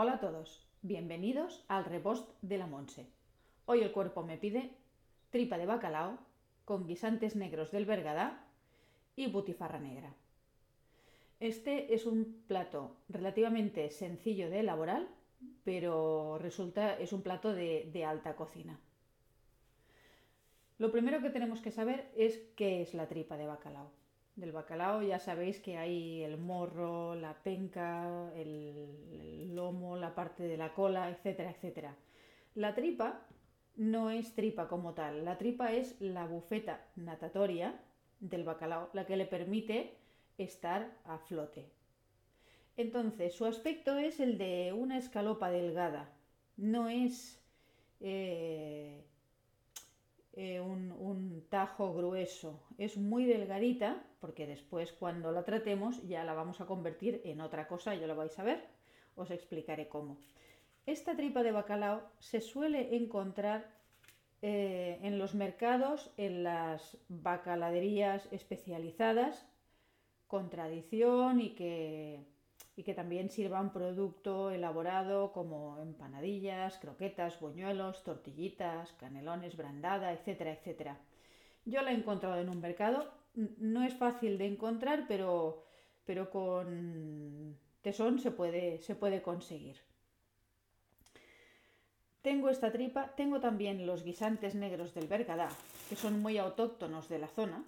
Hola a todos, bienvenidos al repost de la Monse. Hoy el cuerpo me pide tripa de bacalao con guisantes negros del Bergadá y butifarra negra. Este es un plato relativamente sencillo de elaborar, pero resulta es un plato de, de alta cocina. Lo primero que tenemos que saber es qué es la tripa de bacalao. Del bacalao ya sabéis que hay el morro, la penca, el, parte de la cola, etcétera, etcétera. La tripa no es tripa como tal, la tripa es la bufeta natatoria del bacalao, la que le permite estar a flote. Entonces, su aspecto es el de una escalopa delgada, no es eh, eh, un, tajo grueso. Es muy delgadita, porque después cuando la tratemos ya la vamos a convertir en otra cosa, ya lo vais a ver, os explicaré cómo. Esta tripa de bacalao se suele encontrar eh, en los mercados, en las bacaladerías especializadas, con tradición y que y que también sirva un producto elaborado como empanadillas, croquetas, buñuelos, tortillitas, canelones, brandada, etcétera, etcétera. Yo la he encontrado en un mercado, no es fácil de encontrar, pero, pero con tesón se puede, se puede conseguir. Tengo esta tripa, tengo también los guisantes negros del Bergadá, que son muy autóctonos de la zona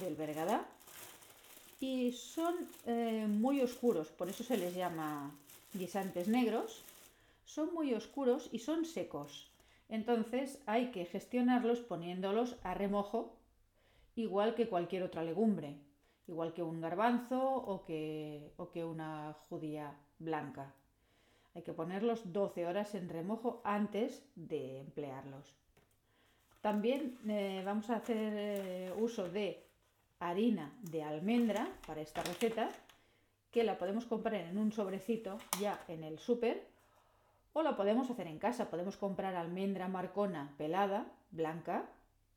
del Bergadá, y son eh, muy oscuros, por eso se les llama guisantes negros. Son muy oscuros y son secos. Entonces hay que gestionarlos poniéndolos a remojo, igual que cualquier otra legumbre, igual que un garbanzo o que, o que una judía blanca. Hay que ponerlos 12 horas en remojo antes de emplearlos. También eh, vamos a hacer eh, uso de harina de almendra para esta receta, que la podemos comprar en un sobrecito ya en el súper, o la podemos hacer en casa. Podemos comprar almendra marcona pelada, blanca,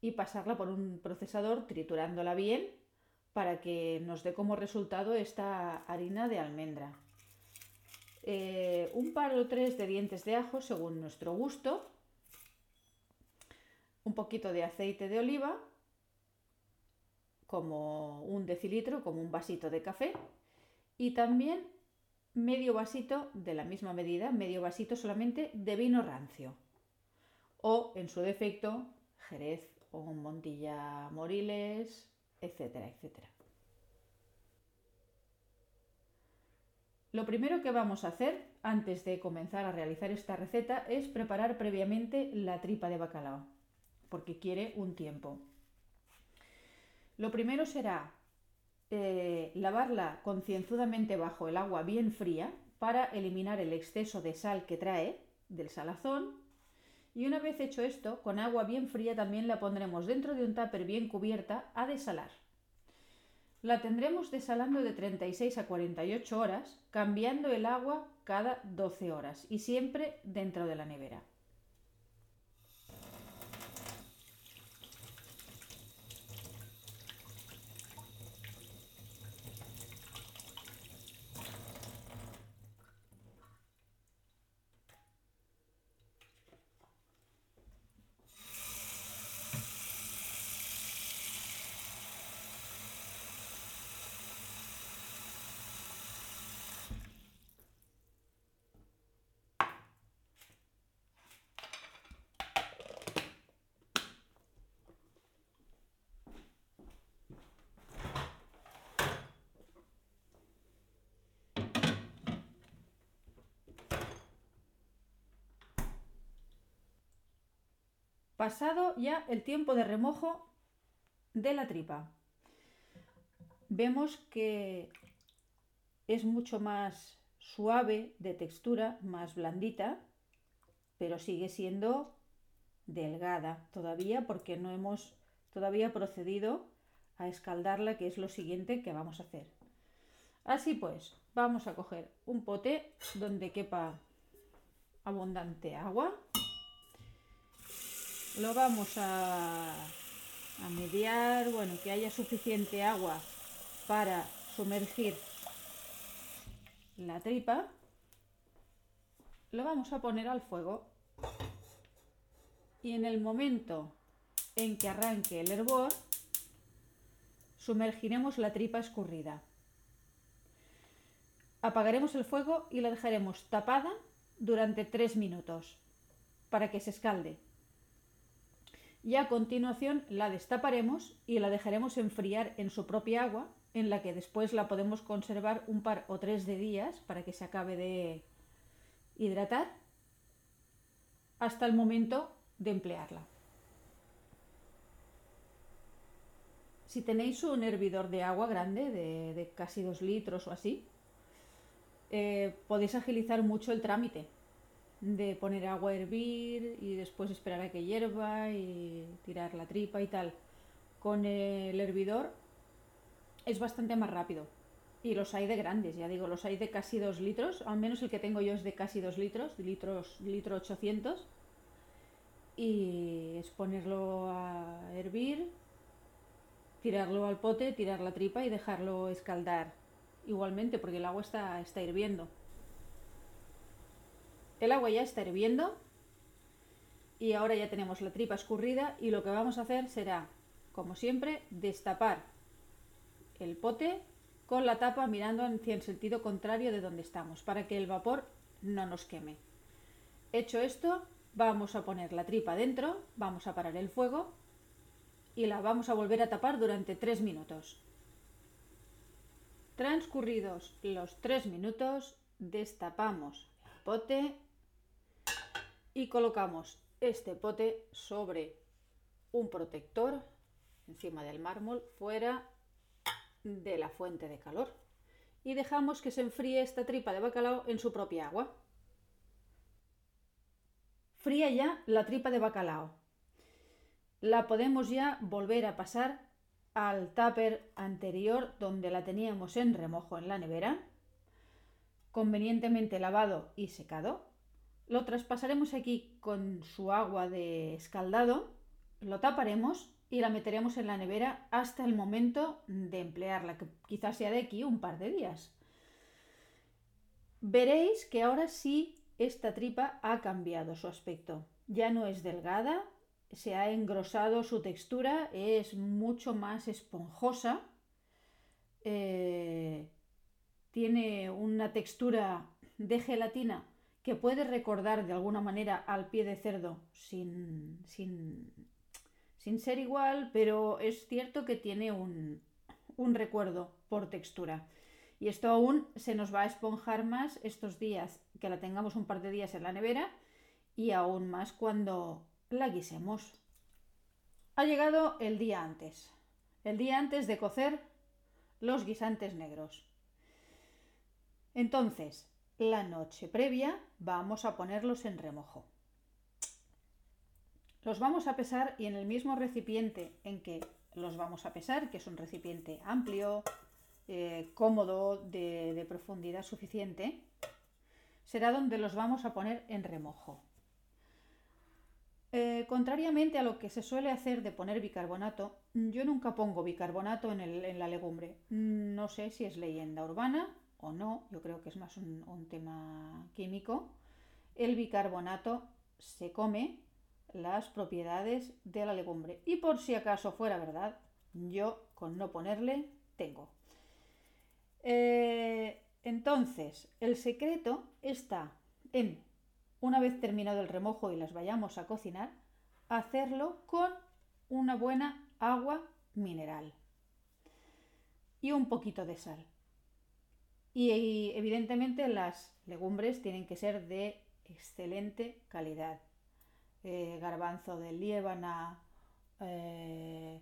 y pasarla por un procesador triturándola bien para que nos dé como resultado esta harina de almendra. Eh, un par o tres de dientes de ajo según nuestro gusto, un poquito de aceite de oliva como un decilitro, como un vasito de café, y también medio vasito de la misma medida, medio vasito solamente de vino rancio, o en su defecto, Jerez o Montilla Moriles, etcétera, etcétera. Lo primero que vamos a hacer antes de comenzar a realizar esta receta es preparar previamente la tripa de bacalao, porque quiere un tiempo. Lo primero será eh, lavarla concienzudamente bajo el agua bien fría para eliminar el exceso de sal que trae del salazón. Y una vez hecho esto, con agua bien fría también la pondremos dentro de un tupper bien cubierta a desalar. La tendremos desalando de 36 a 48 horas, cambiando el agua cada 12 horas y siempre dentro de la nevera. Pasado ya el tiempo de remojo de la tripa. Vemos que es mucho más suave de textura, más blandita, pero sigue siendo delgada todavía porque no hemos todavía procedido a escaldarla, que es lo siguiente que vamos a hacer. Así pues, vamos a coger un pote donde quepa abundante agua lo vamos a, mediar, bueno, que haya suficiente agua para sumergir la tripa lo vamos a poner al fuego y en el momento en que arranque el hervor, sumergiremos la tripa escurrida. Apagaremos el fuego y la dejaremos tapada durante 3 minutos para que se escalde. Y a continuación la destaparemos y la dejaremos enfriar en su propia agua, en la que después la podemos conservar un par o tres de días para que se acabe de hidratar hasta el momento de emplearla. Si tenéis un hervidor de agua grande, de, casi dos litros o así, eh, podéis agilizar mucho el trámite de poner agua a hervir y después esperar a que hierva y tirar la tripa y tal. Con el hervidor es bastante más rápido. Y los hay de grandes, ya digo, los hay de casi 2 litros, al menos el que tengo yo es de casi 2 litros, litros, litro 800. Y es ponerlo a hervir, tirarlo al pote, tirar la tripa y dejarlo escaldar igualmente, porque el agua está, está hirviendo. El agua ya está hirviendo y ahora ya tenemos la tripa escurrida y lo que vamos a hacer será, como siempre, destapar el pote con la tapa mirando hacia el sentido contrario de donde estamos para que el vapor no nos queme. Hecho esto, vamos a poner la tripa dentro, vamos a parar el fuego y la vamos a volver a tapar durante 3 minutos. Transcurridos los 3 minutos, destapamos el pote y colocamos este pote sobre un protector encima del mármol fuera de la fuente de calor y dejamos que se enfríe esta tripa de bacalao en su propia agua. Fría ya la tripa de bacalao. La podemos ya volver a pasar al tupper anterior donde la teníamos en remojo en la nevera, convenientemente lavado y secado. Lo traspasaremos aquí con su agua de escaldado, lo taparemos y la meteremos en la nevera hasta el momento de emplearla, que quizás sea de aquí un par de días. Veréis que ahora sí esta tripa ha cambiado su aspecto. Ya no es delgada, se ha engrosado su textura, es mucho más esponjosa, eh, tiene una textura de gelatina que puede recordar de alguna manera al pie de cerdo sin, sin, ser igual, pero es cierto que tiene un, un recuerdo por textura. Y esto aún se nos va a esponjar más estos días que la tengamos un par de días en la nevera y aún más cuando la guisemos. Ha llegado el día antes, el día antes de cocer los guisantes negros. Entonces, la noche previa vamos a ponerlos en remojo. Los vamos a pesar y en el mismo recipiente en que los vamos a pesar, que es un recipiente amplio, eh, cómodo, de, profundidad suficiente, será donde los vamos a poner en remojo. Eh, contrariamente a lo que se suele hacer de poner bicarbonato, yo nunca pongo bicarbonato en la legumbre. No sé si es leyenda urbana o no, yo creo que es más un, tema químico, el bicarbonato se come las propiedades de la legumbre. Y por si acaso fuera verdad, yo con no ponerle tengo. Eh, entonces, el secreto está en, una vez terminado el remojo y las vayamos a cocinar, hacerlo con una buena agua mineral y un poquito de sal. Y, evidentemente las legumbres tienen que ser de excelente calidad. Eh, garbanzo de Líbana, eh,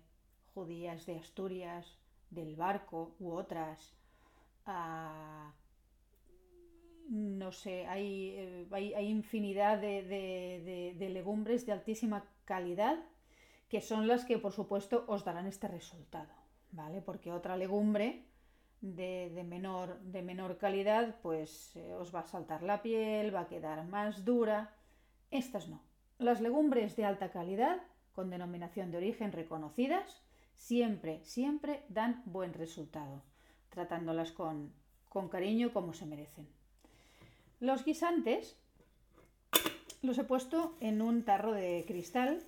judías de Asturias, del barco u otras. Ah, no sé, hay, eh, hay, infinidad de, de legumbres de altísima calidad que son las que por supuesto os darán este resultado, ¿vale? Porque otra legumbre de, menor, de menor calidad, pues eh, os va a saltar la piel, va a quedar más dura. Estas no. Las legumbres de alta calidad, con denominación de origen reconocidas, siempre, siempre dan buen resultado, tratándolas con, con cariño como se merecen. Los guisantes Los he puesto en un tarro de cristal,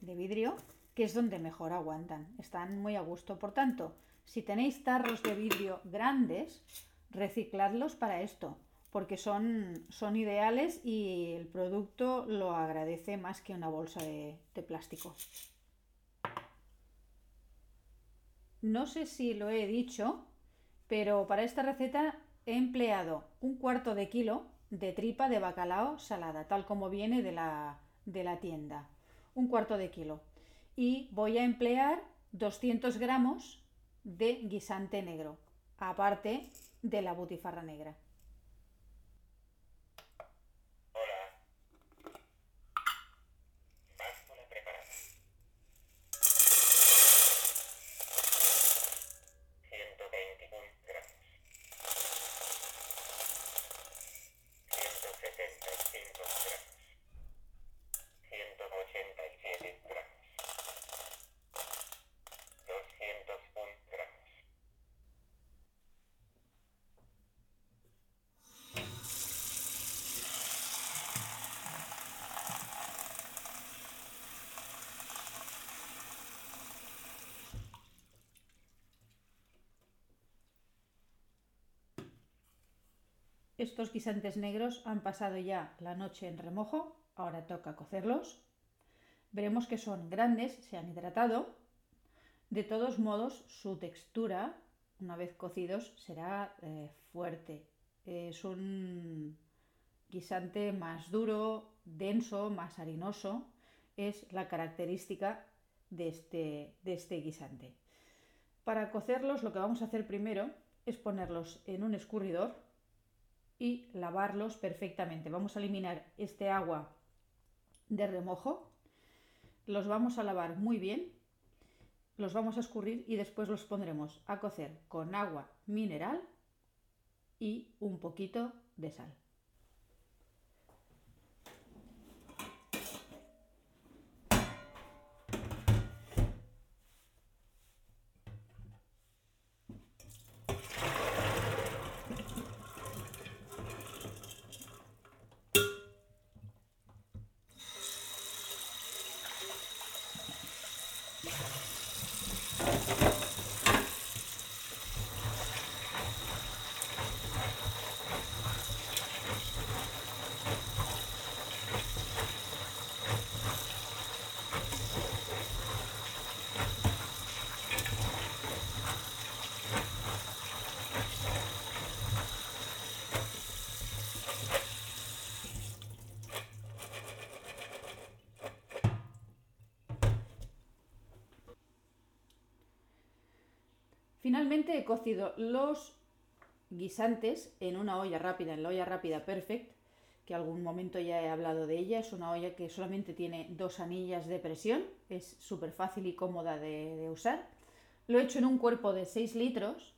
de vidrio, que es donde mejor aguantan. Están muy a gusto. Por tanto, si tenéis tarros de vidrio grandes, recicladlos para esto, porque son, son ideales y el producto lo agradece más que una bolsa de, de plástico. No sé si lo he dicho, pero para esta receta he empleado un cuarto de kilo de tripa de bacalao salada, tal como viene de la, de la tienda. Un cuarto de kilo. Y voy a emplear 200 gramos de guisante negro, aparte de la butifarra negra. Estos guisantes negros han pasado ya la noche en remojo, ahora toca cocerlos. Veremos que son grandes, se han hidratado. De todos modos, su textura, una vez cocidos, será eh, fuerte. Es un guisante más duro, denso, más harinoso. Es la característica de este, de este guisante. Para cocerlos lo que vamos a hacer primero es ponerlos en un escurridor y lavarlos perfectamente. Vamos a eliminar este agua de remojo, los vamos a lavar muy bien, los vamos a escurrir y después los pondremos a cocer con agua mineral y un poquito de sal. Finalmente he cocido los guisantes en una olla rápida, en la olla rápida Perfect, que algún momento ya he hablado de ella. Es una olla que solamente tiene dos anillas de presión, es súper fácil y cómoda de, usar. Lo he hecho en un cuerpo de 6 litros,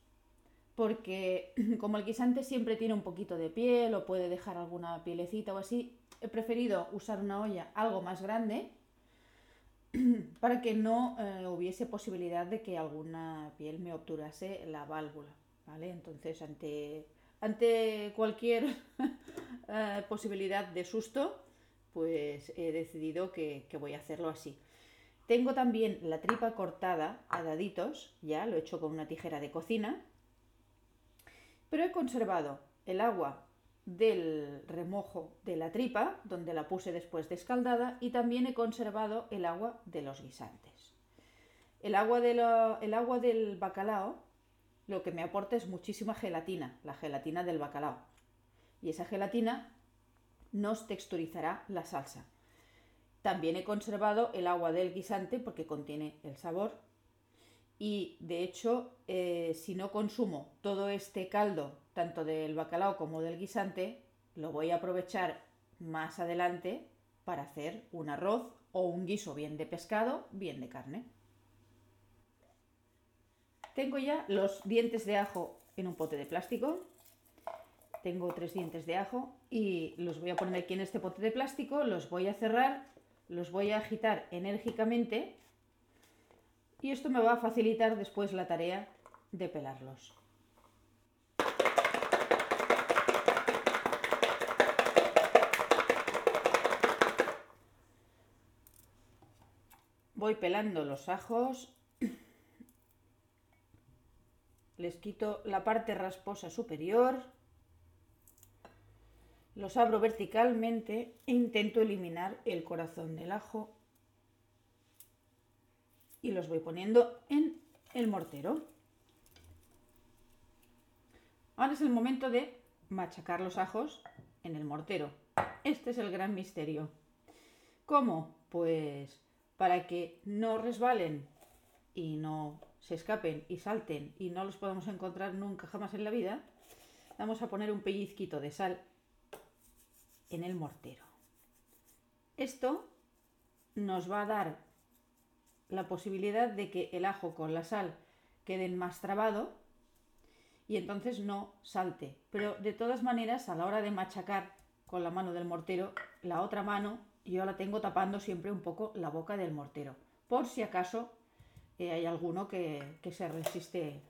porque como el guisante siempre tiene un poquito de piel o puede dejar alguna pielecita o así, he preferido usar una olla algo más grande para que no eh, hubiese posibilidad de que alguna piel me obturase la válvula. ¿vale? Entonces, ante, ante cualquier eh, posibilidad de susto, pues he decidido que, que, voy a hacerlo así. Tengo también la tripa cortada a daditos, ya lo he hecho con una tijera de cocina, pero he conservado el agua del remojo de la tripa, donde la puse después de escaldada, y también he conservado el agua de los guisantes. El agua, de el agua del bacalao lo que me aporta es muchísima gelatina, la gelatina del bacalao. Y esa gelatina nos texturizará la salsa. También he conservado el agua del guisante porque contiene el sabor. Y de hecho, eh, si no consumo todo este caldo tanto del bacalao como del guisante, lo voy a aprovechar más adelante para hacer un arroz o un guiso bien de pescado, bien de carne. Tengo ya los dientes de ajo en un pote de plástico. Tengo tres dientes de ajo y los voy a poner aquí en este pote de plástico, los voy a cerrar, los voy a agitar enérgicamente y esto me va a facilitar después la tarea de pelarlos. Voy pelando los ajos, les quito la parte rasposa superior, los abro verticalmente e intento eliminar el corazón del ajo. Y los voy poniendo en el mortero. Ahora es el momento de machacar los ajos en el mortero. Este es el gran misterio. ¿Cómo? Pues para que no resbalen y no se escapen y salten y no los podamos encontrar nunca jamás en la vida, vamos a poner un pellizquito de sal en el mortero. Esto nos va a dar la posibilidad de que el ajo con la sal queden más trabado y entonces no salte. Pero de todas maneras, a la hora de machacar con la mano del mortero, la otra mano yo la tengo tapando siempre un poco la boca del mortero, por si acaso eh, hay alguno que, que se resiste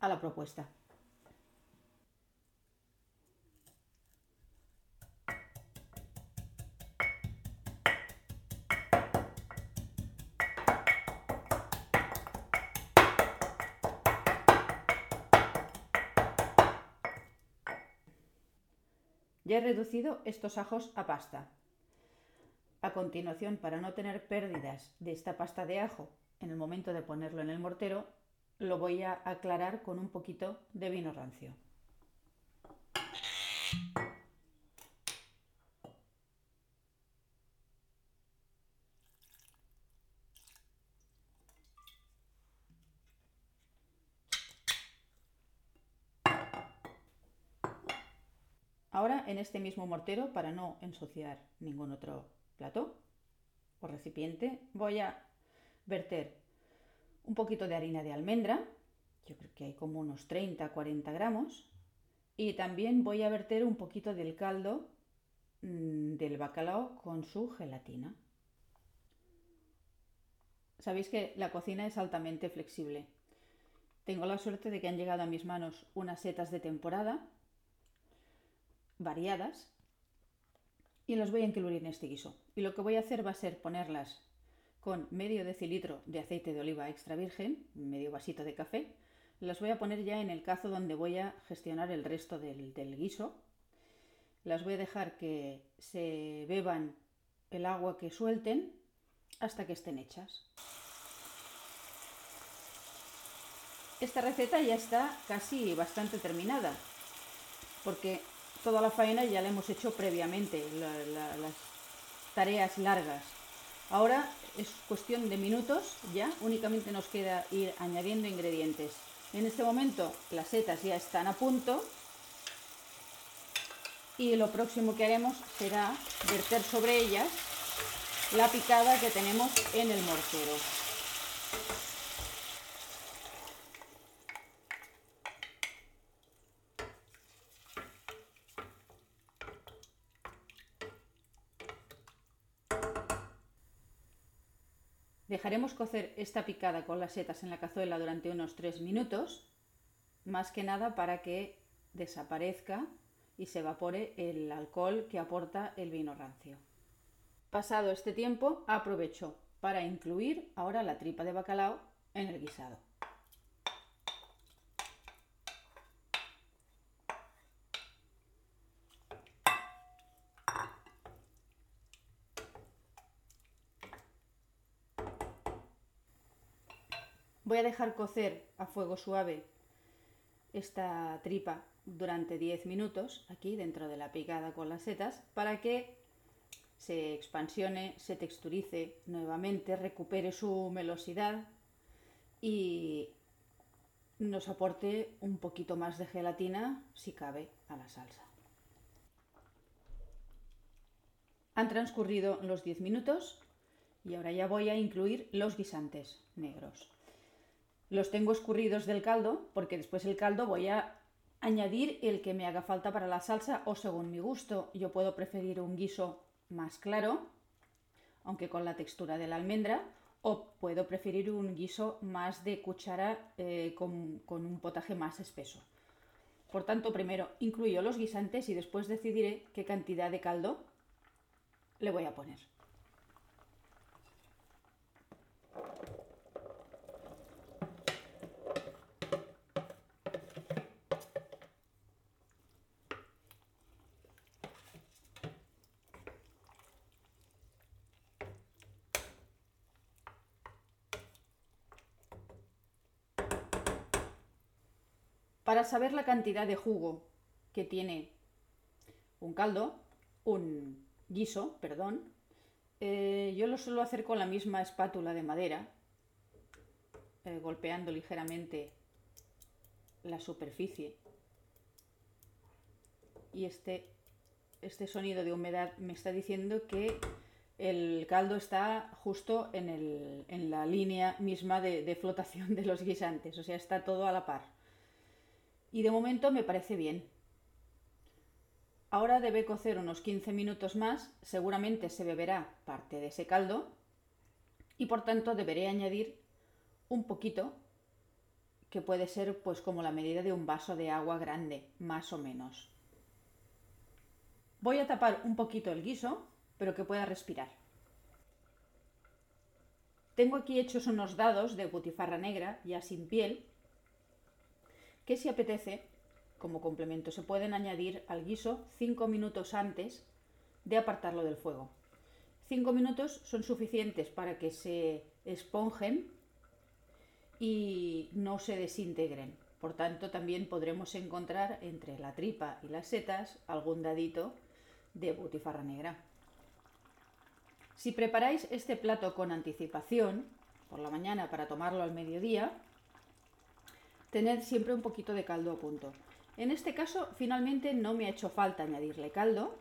a la propuesta. Ya he reducido estos ajos a pasta. A continuación, para no tener pérdidas de esta pasta de ajo en el momento de ponerlo en el mortero, lo voy a aclarar con un poquito de vino rancio. Ahora en este mismo mortero, para no ensuciar ningún otro plato o recipiente, voy a verter un poquito de harina de almendra, yo creo que hay como unos 30-40 gramos, y también voy a verter un poquito del caldo mm, del bacalao con su gelatina. Sabéis que la cocina es altamente flexible. Tengo la suerte de que han llegado a mis manos unas setas de temporada variadas y las voy a incluir en este guiso. Y lo que voy a hacer va a ser ponerlas con medio decilitro de aceite de oliva extra virgen, medio vasito de café. Las voy a poner ya en el cazo donde voy a gestionar el resto del, del guiso. Las voy a dejar que se beban el agua que suelten hasta que estén hechas. Esta receta ya está casi bastante terminada, porque toda la faena ya la hemos hecho previamente, las tareas largas. Ahora es cuestión de minutos, ya únicamente nos queda ir añadiendo ingredientes. En este momento las setas ya están a punto y lo próximo que haremos será verter sobre ellas la picada que tenemos en el mortero. Dejaremos cocer esta picada con las setas en la cazuela durante unos 3 minutos, más que nada para que desaparezca y se evapore el alcohol que aporta el vino rancio. Pasado este tiempo, aprovecho para incluir ahora la tripa de bacalao en el guisado. Voy a dejar cocer a fuego suave esta tripa durante 10 minutos aquí dentro de la picada con las setas para que se expansione, se texturice nuevamente, recupere su melosidad y nos aporte un poquito más de gelatina si cabe a la salsa. Han transcurrido los 10 minutos y ahora ya voy a incluir los guisantes negros. Los tengo escurridos del caldo porque después el caldo voy a añadir el que me haga falta para la salsa o según mi gusto. Yo puedo preferir un guiso más claro, aunque con la textura de la almendra, o puedo preferir un guiso más de cuchara eh, con, con un potaje más espeso. Por tanto, primero incluyo los guisantes y después decidiré qué cantidad de caldo le voy a poner. Para saber la cantidad de jugo que tiene un caldo, un guiso, perdón, eh, yo lo suelo hacer con la misma espátula de madera, eh, golpeando ligeramente la superficie. Y este, este sonido de humedad me está diciendo que el caldo está justo en, la línea misma de, flotación de los guisantes, o sea, está todo a la par. Y de momento me parece bien. Ahora debe cocer unos 15 minutos más, seguramente se beberá parte de ese caldo y por tanto deberé añadir un poquito, que puede ser pues como la medida de un vaso de agua grande, más o menos. Voy a tapar un poquito el guiso pero que pueda respirar. Tengo aquí hechos unos dados de butifarra negra, ya sin piel, que si apetece, como complemento, se pueden añadir al guiso 5 minutos antes de apartarlo del fuego. 5 minutos son suficientes para que se esponjen y no se desintegren. Por tanto, también podremos encontrar entre la tripa y las setas algún dadito de butifarra negra. Si preparáis este plato con anticipación, por la mañana para tomarlo al mediodía, tened siempre un poquito de caldo a punto. En este caso, finalmente no me ha hecho falta añadirle caldo,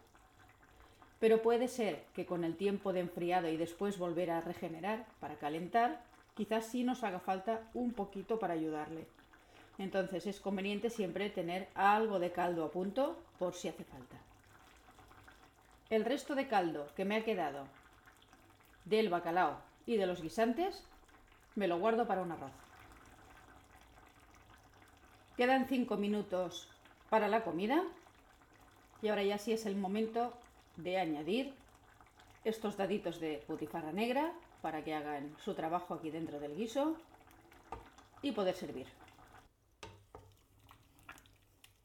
pero puede ser que con el tiempo de enfriado y después volver a regenerar para calentar, quizás sí nos haga falta un poquito para ayudarle. Entonces es conveniente siempre tener algo de caldo a punto por si hace falta. El resto de caldo que me ha quedado del bacalao y de los guisantes, me lo guardo para un arroz. Quedan 5 minutos para la comida y ahora ya sí es el momento de añadir estos daditos de butifarra negra para que hagan su trabajo aquí dentro del guiso y poder servir.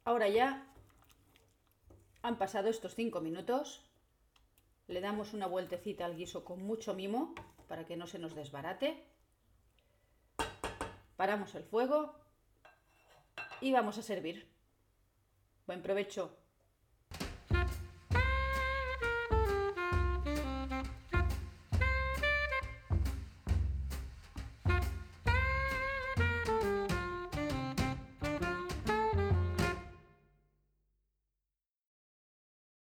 Ahora ya han pasado estos 5 minutos le damos una vueltecita al guiso con mucho mimo para que no se nos desbarate. Paramos el fuego y vamos a servir. Buen provecho.